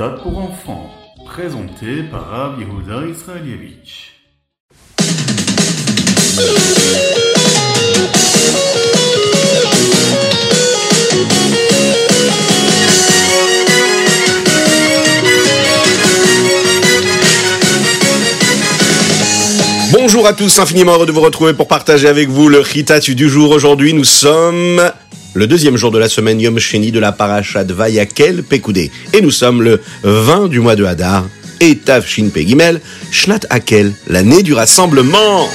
Ritat pour enfants, présenté par Rav Yehuda Israelievich. Bonjour à tous, infiniment heureux de vous retrouver pour partager avec vous le Ritat du jour. Aujourd'hui, nous sommes le deuxième jour de la semaine Yom Sheni de la Parashat Vayakel Pekoudé. Et nous sommes le 20 du mois de Hadar, et Tavshin Pegimel, Shnat Akel, l'année du rassemblement.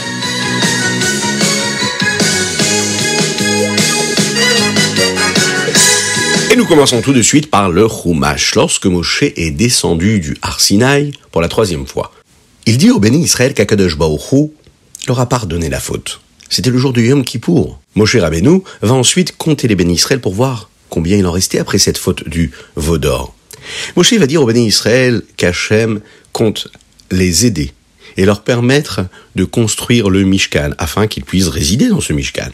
Et nous commençons tout de suite par le Chumash, lorsque Moshe est descendu du Har Sinaï pour la troisième fois. Il dit au béni Israël qu'Akadosh Baruch leur a pardonné la faute. C'était le jour du Yom Kippour. Moshe Rabbeinu va ensuite compter les bénis Israël pour voir combien il en restait après cette faute du veau d'or. Moshe va dire aux bénis Israël qu'Hachem compte les aider et leur permettre de construire le Mishkan afin qu'ils puissent résider dans ce Mishkan.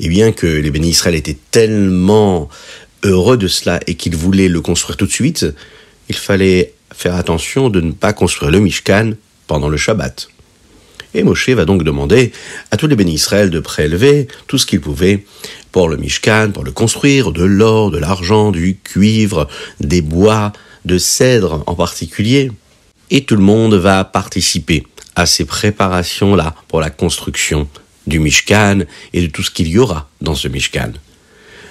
Et bien que les bénis Israël étaient tellement heureux de cela et qu'ils voulaient le construire tout de suite, il fallait faire attention de ne pas construire le Mishkan pendant le Shabbat. Et Moshe va donc demander à tous les bénis de prélever tout ce qu'ils pouvaient pour le Mishkan, pour le construire, de l'or, de l'argent, du cuivre, des bois, de cèdre en particulier. Et tout le monde va participer à ces préparations-là pour la construction du Mishkan et de tout ce qu'il y aura dans ce Mishkan.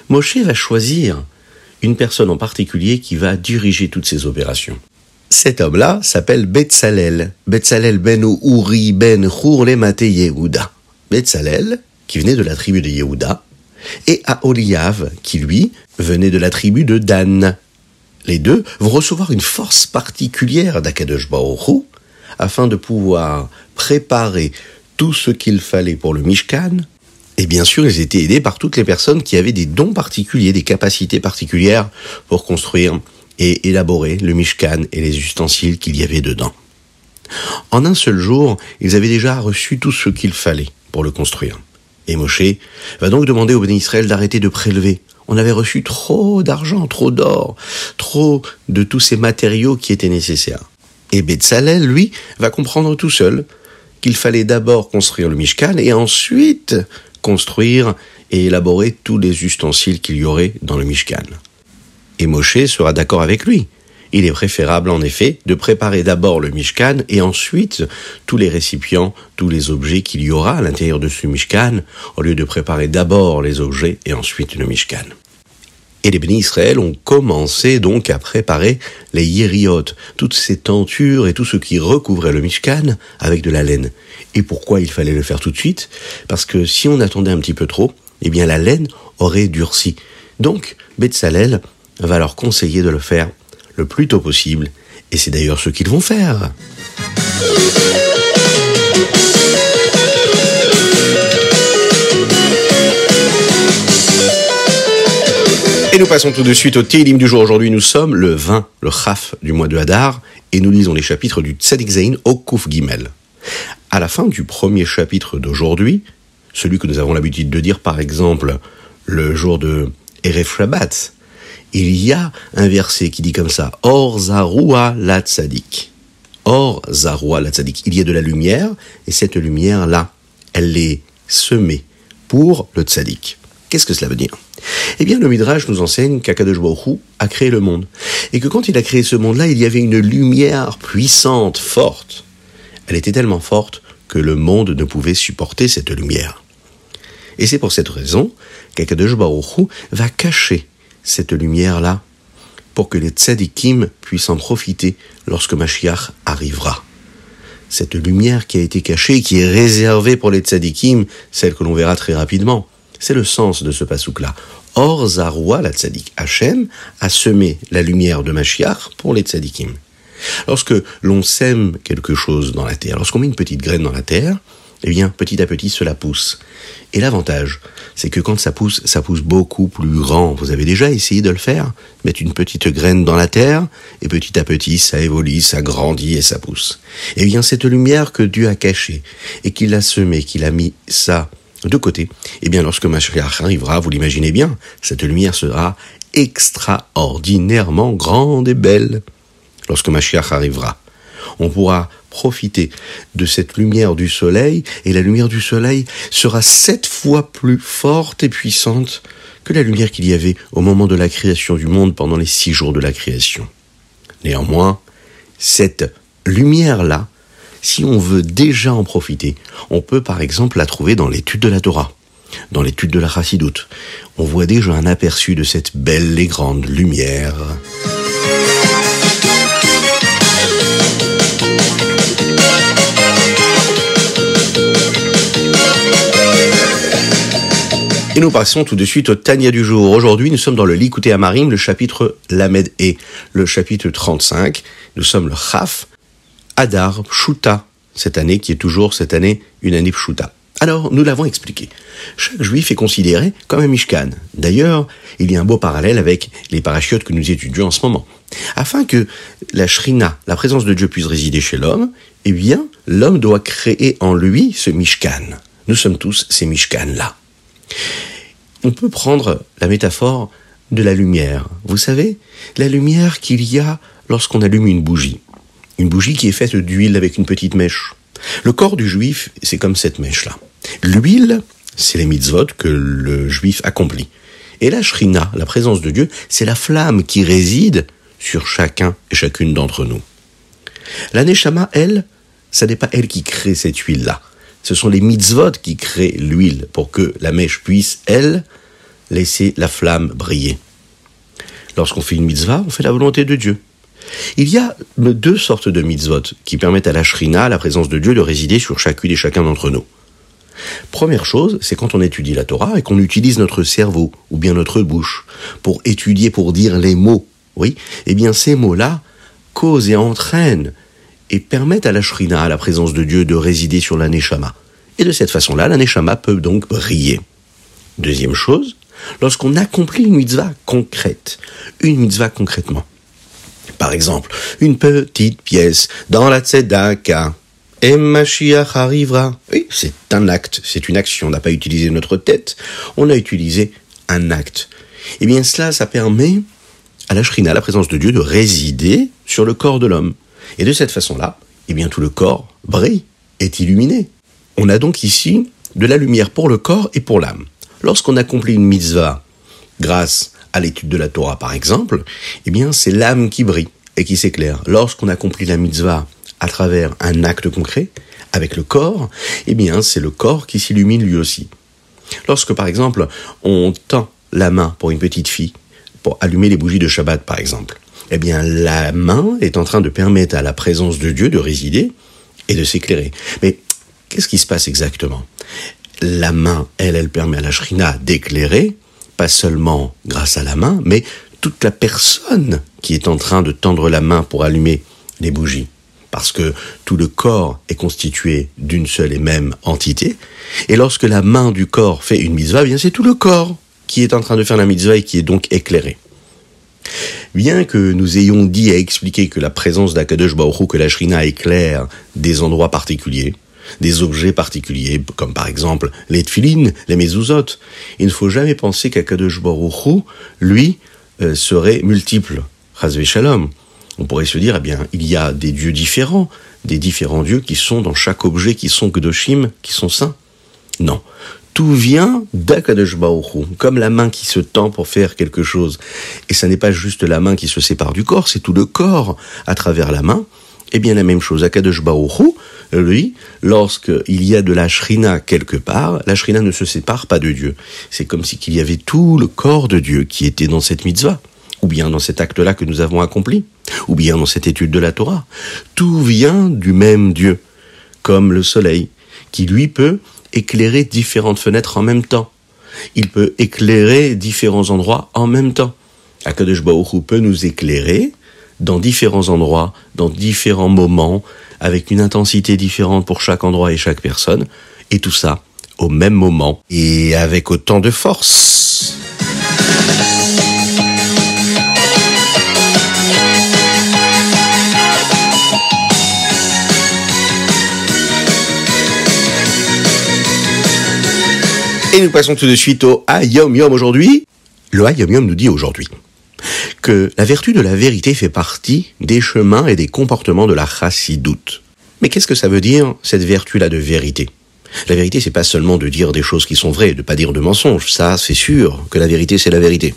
Moshe va choisir une personne en particulier qui va diriger toutes ces opérations. Cet homme-là s'appelle Betzalel. Betzalel ben Uri ben Mate Yehuda. Betzalel, qui venait de la tribu de Yehuda, et Aholiav, qui lui venait de la tribu de Dan. Les deux vont recevoir une force particulière d'Akadosh Baruch afin de pouvoir préparer tout ce qu'il fallait pour le Mishkan. Et bien sûr, ils étaient aidés par toutes les personnes qui avaient des dons particuliers, des capacités particulières pour construire et élaborer le Mishkan et les ustensiles qu'il y avait dedans. En un seul jour, ils avaient déjà reçu tout ce qu'il fallait pour le construire. Et Moshe va donc demander au béni Israël d'arrêter de prélever. On avait reçu trop d'argent, trop d'or, trop de tous ces matériaux qui étaient nécessaires. Et Betzalel, lui, va comprendre tout seul qu'il fallait d'abord construire le Mishkan et ensuite construire et élaborer tous les ustensiles qu'il y aurait dans le Mishkan. Et Moshe sera d'accord avec lui. Il est préférable en effet de préparer d'abord le Mishkan et ensuite tous les récipients, tous les objets qu'il y aura à l'intérieur de ce Mishkan, au lieu de préparer d'abord les objets et ensuite le Mishkan. Et les bénis Israël ont commencé donc à préparer les yériot, toutes ces tentures et tout ce qui recouvrait le Mishkan avec de la laine. Et pourquoi il fallait le faire tout de suite? Parce que si on attendait un petit peu trop, eh bien la laine aurait durci. Donc, Betzalel va leur conseiller de le faire le plus tôt possible, et c'est d'ailleurs ce qu'ils vont faire. Et nous passons tout de suite au Télim du jour. Aujourd'hui, nous sommes le 20, le Chaf du mois de Hadar, et nous lisons les chapitres du Tzadik Zain au Kouf Gimel. À la fin du premier chapitre d'aujourd'hui, celui que nous avons l'habitude de dire par exemple le jour de Erev Shabbat, il y a un verset qui dit comme ça Or Zaroua la tzadik. Or Zaroua la tzadik. Il y a de la lumière, et cette lumière-là, elle est semée pour le tzadik. Qu'est-ce que cela veut dire? Eh bien, le Midrash nous enseigne qu'Akadosh a créé le monde. Et que quand il a créé ce monde-là, il y avait une lumière puissante, forte. Elle était tellement forte que le monde ne pouvait supporter cette lumière. Et c'est pour cette raison qu'Akadosh va cacher cette lumière-là pour que les tzadikim puissent en profiter lorsque Mashiach arrivera. Cette lumière qui a été cachée, qui est réservée pour les tzadikim, celle que l'on verra très rapidement, c'est le sens de ce pasouk-là. Or Zaroua, la tzadik, Hachem, a semé la lumière de Mashiach pour les tzadikim. Lorsque l'on sème quelque chose dans la terre, lorsqu'on met une petite graine dans la terre, eh bien, petit à petit, cela pousse. Et l'avantage, c'est que quand ça pousse, ça pousse beaucoup plus grand. Vous avez déjà essayé de le faire? Mettre une petite graine dans la terre, et petit à petit, ça évolue, ça grandit et ça pousse. Eh bien, cette lumière que Dieu a cachée, et qu'il a semée, qu'il a mis ça de côté, eh bien, lorsque Mashiach arrivera, vous l'imaginez bien, cette lumière sera extraordinairement grande et belle lorsque Mashiach arrivera. On pourra profiter de cette lumière du soleil et la lumière du soleil sera sept fois plus forte et puissante que la lumière qu'il y avait au moment de la création du monde pendant les six jours de la création. Néanmoins, cette lumière-là, si on veut déjà en profiter, on peut par exemple la trouver dans l'étude de la Torah, dans l'étude de la Chassidoute. On voit déjà un aperçu de cette belle et grande lumière. Nous passons tout de suite au Tania du jour. Aujourd'hui, nous sommes dans le Likouté Amarim, le chapitre Lamed et le chapitre 35. Nous sommes le Chaf, Adar, Pshuta, cette année qui est toujours cette année une année Pshuta. Alors, nous l'avons expliqué. Chaque juif est considéré comme un Mishkan. D'ailleurs, il y a un beau parallèle avec les parachutes que nous étudions en ce moment. Afin que la Shrina, la présence de Dieu, puisse résider chez l'homme, eh bien, l'homme doit créer en lui ce Mishkan. Nous sommes tous ces Mishkan-là. On peut prendre la métaphore de la lumière. Vous savez, la lumière qu'il y a lorsqu'on allume une bougie. Une bougie qui est faite d'huile avec une petite mèche. Le corps du juif, c'est comme cette mèche-là. L'huile, c'est les mitzvot que le juif accomplit. Et la shrina, la présence de Dieu, c'est la flamme qui réside sur chacun et chacune d'entre nous. La neshama, elle, ça n'est pas elle qui crée cette huile-là. Ce sont les mitzvot qui créent l'huile pour que la mèche puisse, elle, laisser la flamme briller. Lorsqu'on fait une mitzvah, on fait la volonté de Dieu. Il y a deux sortes de mitzvot qui permettent à la shrina, la présence de Dieu, de résider sur chacune et chacun d'entre nous. Première chose, c'est quand on étudie la Torah et qu'on utilise notre cerveau ou bien notre bouche pour étudier, pour dire les mots. Oui, eh bien ces mots-là causent et entraînent et permettent à la shrina, à la présence de Dieu, de résider sur la neshama. Et de cette façon-là, la neshama peut donc briller. Deuxième chose, lorsqu'on accomplit une mitzvah concrète, une mitzvah concrètement. Par exemple, une petite pièce dans la tzedaka, et Mashiach arrivera. Oui, c'est un acte, c'est une action. On n'a pas utilisé notre tête, on a utilisé un acte. Eh bien, cela, ça permet à la shrina, la présence de Dieu, de résider sur le corps de l'homme. Et de cette façon-là, eh bien, tout le corps brille, est illuminé. On a donc ici de la lumière pour le corps et pour l'âme. Lorsqu'on accomplit une mitzvah grâce à l'étude de la Torah, par exemple, eh bien, c'est l'âme qui brille et qui s'éclaire. Lorsqu'on accomplit la mitzvah à travers un acte concret, avec le corps, eh bien, c'est le corps qui s'illumine lui aussi. Lorsque, par exemple, on tend la main pour une petite fille, pour allumer les bougies de Shabbat, par exemple, eh bien, la main est en train de permettre à la présence de Dieu de résider et de s'éclairer. Mais qu'est-ce qui se passe exactement? La main, elle, elle permet à la shrina d'éclairer, pas seulement grâce à la main, mais toute la personne qui est en train de tendre la main pour allumer les bougies. Parce que tout le corps est constitué d'une seule et même entité. Et lorsque la main du corps fait une mitzvah, eh bien c'est tout le corps qui est en train de faire la mitzvah et qui est donc éclairé. Bien que nous ayons dit et expliqué que la présence d'Akadosh Baruch que la Shrina éclaire des endroits particuliers, des objets particuliers, comme par exemple les tfilines, les mezuzot, il ne faut jamais penser qu'Akadosh Baruch lui, euh, serait multiple. On pourrait se dire, eh bien, il y a des dieux différents, des différents dieux qui sont dans chaque objet, qui sont Kedoshim, qui sont saints. Non tout vient d'Akadosh comme la main qui se tend pour faire quelque chose. Et ça n'est pas juste la main qui se sépare du corps, c'est tout le corps à travers la main. Eh bien, la même chose, Akadosh Baruch lui, lorsqu'il y a de la shrina quelque part, la shrina ne se sépare pas de Dieu. C'est comme si qu'il y avait tout le corps de Dieu qui était dans cette mitzvah, ou bien dans cet acte-là que nous avons accompli, ou bien dans cette étude de la Torah. Tout vient du même Dieu, comme le soleil, qui lui peut éclairer différentes fenêtres en même temps. Il peut éclairer différents endroits en même temps. Akadosh Baruch peut nous éclairer dans différents endroits, dans différents moments, avec une intensité différente pour chaque endroit et chaque personne, et tout ça au même moment et avec autant de force. Et nous passons tout de suite au Ayom Yom aujourd'hui. Le Hayom nous dit aujourd'hui que la vertu de la vérité fait partie des chemins et des comportements de la chassidoute. Mais qu'est-ce que ça veut dire, cette vertu-là de vérité? La vérité, c'est pas seulement de dire des choses qui sont vraies, de pas dire de mensonges. Ça, c'est sûr que la vérité, c'est la vérité.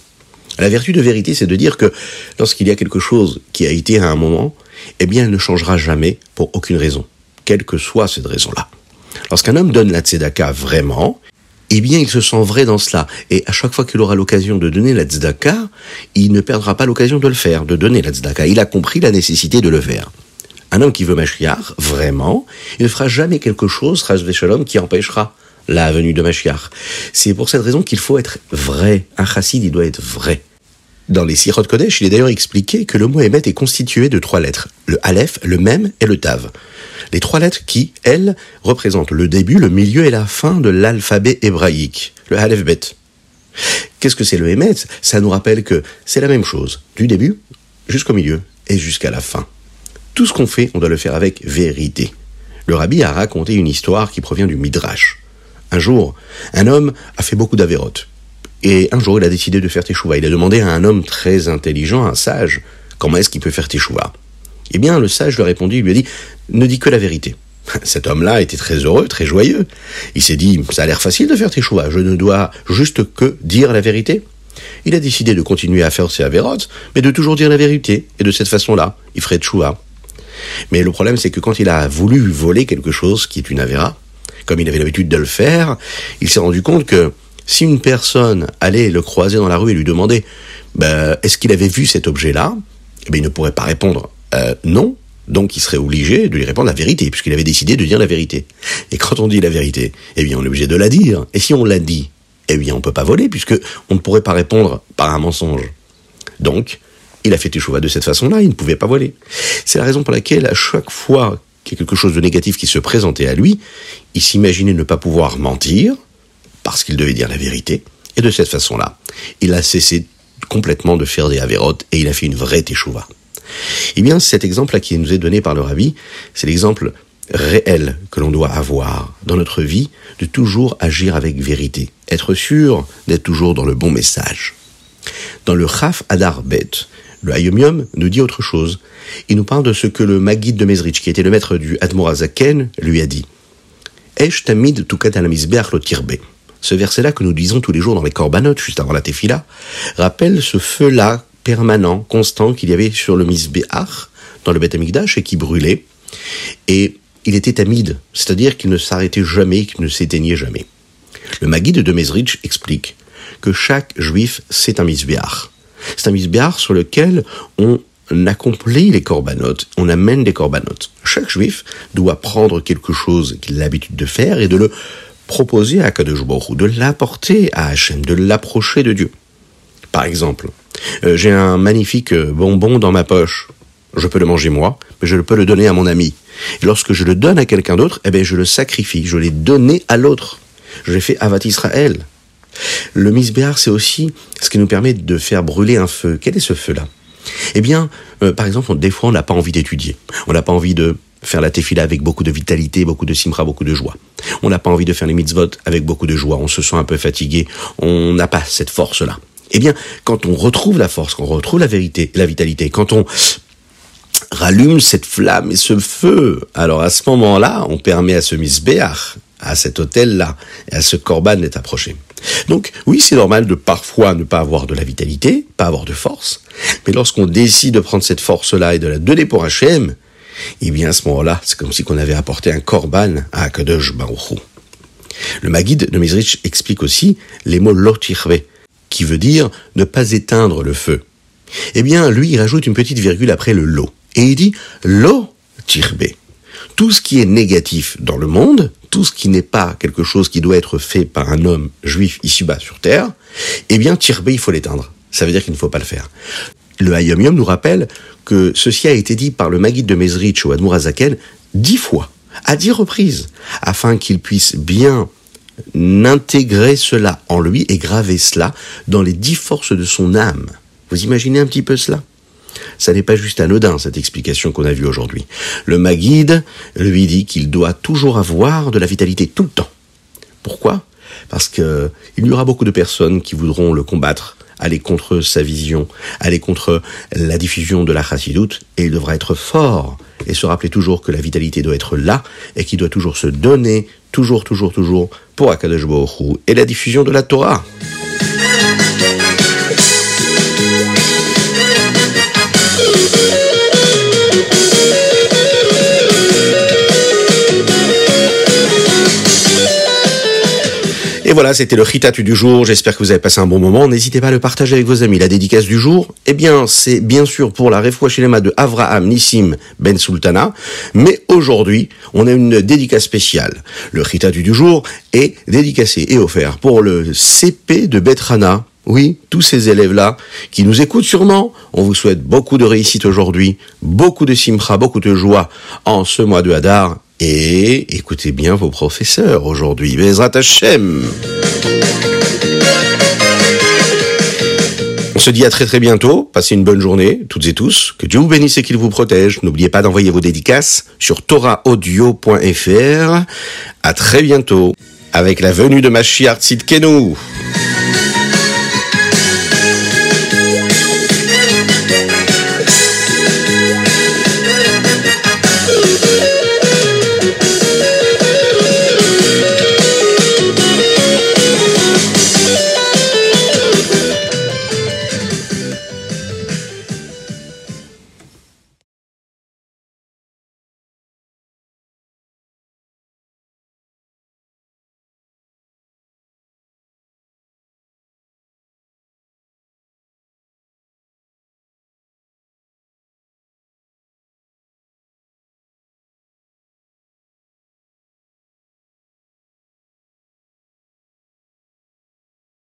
La vertu de vérité, c'est de dire que lorsqu'il y a quelque chose qui a été à un moment, eh bien, elle ne changera jamais pour aucune raison, quelle que soit cette raison-là. Lorsqu'un homme donne la tzedaka vraiment, eh bien, il se sent vrai dans cela. Et à chaque fois qu'il aura l'occasion de donner la tzedaka, il ne perdra pas l'occasion de le faire, de donner la tzedaka. Il a compris la nécessité de le faire. Un homme qui veut Mashiach, vraiment, il ne fera jamais quelque chose, Shalom, qui empêchera la venue de Mashiach. C'est pour cette raison qu'il faut être vrai. Un chassid, il doit être vrai. Dans les Sirot Kodesh, il est d'ailleurs expliqué que le mot Emet est constitué de trois lettres, le Aleph, le Mem et le Tav. Les trois lettres qui, elles, représentent le début, le milieu et la fin de l'alphabet hébraïque, le Aleph. Qu'est-ce que c'est le Emet? Ça nous rappelle que c'est la même chose, du début jusqu'au milieu et jusqu'à la fin. Tout ce qu'on fait, on doit le faire avec vérité. Le rabbi a raconté une histoire qui provient du Midrash. Un jour, un homme a fait beaucoup d'avérotes. Et un jour, il a décidé de faire teshuva. Il a demandé à un homme très intelligent, un sage, comment est-ce qu'il peut faire teshuva. Eh bien, le sage lui a répondu, il lui a dit, ne dis que la vérité. Cet homme-là était très heureux, très joyeux. Il s'est dit, ça a l'air facile de faire teshuva, je ne dois juste que dire la vérité. Il a décidé de continuer à faire ses avérotes, mais de toujours dire la vérité. Et de cette façon-là, il ferait teshuva. Mais le problème, c'est que quand il a voulu voler quelque chose qui est une avéra, comme il avait l'habitude de le faire, il s'est rendu compte que si une personne allait le croiser dans la rue et lui demander ben, est-ce qu'il avait vu cet objet-là, eh bien, il ne pourrait pas répondre euh, non. Donc il serait obligé de lui répondre la vérité, puisqu'il avait décidé de dire la vérité. Et quand on dit la vérité, eh bien on est obligé de la dire. Et si on l'a dit, eh bien on ne peut pas voler, puisque on ne pourrait pas répondre par un mensonge. Donc, il a fait échouva de cette façon-là, il ne pouvait pas voler. C'est la raison pour laquelle, à chaque fois a quelque chose de négatif qui se présentait à lui, il s'imaginait ne pas pouvoir mentir, parce qu'il devait dire la vérité. Et de cette façon-là, il a cessé complètement de faire des avérotes et il a fait une vraie teshuva. Eh bien, cet exemple-là qui nous est donné par le rabbi, c'est l'exemple réel que l'on doit avoir dans notre vie de toujours agir avec vérité, être sûr d'être toujours dans le bon message. Dans le Chaf Adar Bet, le Hayomium nous dit autre chose. Il nous parle de ce que le Maguid de Mezrich, qui était le maître du Admorazaken, lui a dit. Esh tamid ce verset-là que nous disons tous les jours dans les corbanotes, juste avant la tefila, rappelle ce feu-là permanent, constant qu'il y avait sur le misbéach, dans le Beth Amikdash, et qui brûlait. Et il était amide, c'est-à-dire qu'il ne s'arrêtait jamais, qu'il ne s'éteignait jamais. Le Maguide de Mezrich explique que chaque juif, c'est un misbéach. C'est un misbéach sur lequel on accomplit les corbanotes, on amène des corbanotes. Chaque juif doit prendre quelque chose qu'il a l'habitude de faire et de le proposer à Kadosh de l'apporter à Hachem, de l'approcher de Dieu. Par exemple, euh, j'ai un magnifique euh, bonbon dans ma poche. Je peux le manger moi, mais je peux le donner à mon ami. Et lorsque je le donne à quelqu'un d'autre, eh bien, je le sacrifie, je l'ai donné à l'autre. Je l'ai fait Avat Israël. Le misbéar, c'est aussi ce qui nous permet de faire brûler un feu. Quel est ce feu-là? Eh bien, euh, par exemple, des fois, on n'a pas envie d'étudier. On n'a pas envie de faire la tefila avec beaucoup de vitalité, beaucoup de simra, beaucoup de joie. On n'a pas envie de faire les mitzvot avec beaucoup de joie, on se sent un peu fatigué, on n'a pas cette force-là. Eh bien, quand on retrouve la force, quand on retrouve la vérité, la vitalité, quand on rallume cette flamme et ce feu, alors à ce moment-là, on permet à ce misbéach, à cet hôtel-là, et à ce korban d'être approché. Donc, oui, c'est normal de parfois ne pas avoir de la vitalité, pas avoir de force, mais lorsqu'on décide de prendre cette force-là et de la donner pour Hachem, eh bien, à ce moment-là, c'est comme si on avait apporté un korban à Akadosh Baruch Le Maguide de Mizrich explique aussi les mots lotirve, qui veut dire ne pas éteindre le feu. Eh bien, lui, il rajoute une petite virgule après le lo. Et il dit lo tirbe. Tout ce qui est négatif dans le monde, tout ce qui n'est pas quelque chose qui doit être fait par un homme juif ici-bas sur terre, eh bien, tirbe, il faut l'éteindre. Ça veut dire qu'il ne faut pas le faire. Le Hayom nous rappelle que ceci a été dit par le Maguide de Mezrich au Admourazaken dix fois, à dix reprises, afin qu'il puisse bien intégrer cela en lui et graver cela dans les dix forces de son âme. Vous imaginez un petit peu cela? Ça n'est pas juste anodin, cette explication qu'on a vue aujourd'hui. Le Maguide lui dit qu'il doit toujours avoir de la vitalité tout le temps. Pourquoi? Parce qu'il y aura beaucoup de personnes qui voudront le combattre aller contre sa vision, aller contre la diffusion de la chassidoute, et il devra être fort et se rappeler toujours que la vitalité doit être là et qu'il doit toujours se donner, toujours, toujours, toujours, pour Akadosh Baruch et la diffusion de la Torah. Voilà, c'était le Ritatu du jour. J'espère que vous avez passé un bon moment. N'hésitez pas à le partager avec vos amis. La dédicace du jour, eh bien, c'est bien sûr pour la Refouachelema de Avraham Nissim Ben Sultana. Mais aujourd'hui, on a une dédicace spéciale. Le Ritatu du jour est dédicacé et offert pour le CP de Betrana. Oui, tous ces élèves-là qui nous écoutent sûrement, on vous souhaite beaucoup de réussite aujourd'hui, beaucoup de simcha, beaucoup de joie en ce mois de Hadar et écoutez bien vos professeurs aujourd'hui. Bezrat Hashem. On se dit à très très bientôt. Passez une bonne journée, toutes et tous. Que Dieu vous bénisse et qu'il vous protège. N'oubliez pas d'envoyer vos dédicaces sur torahaudio.fr. À très bientôt avec la venue de Mashiach Tzidkenu.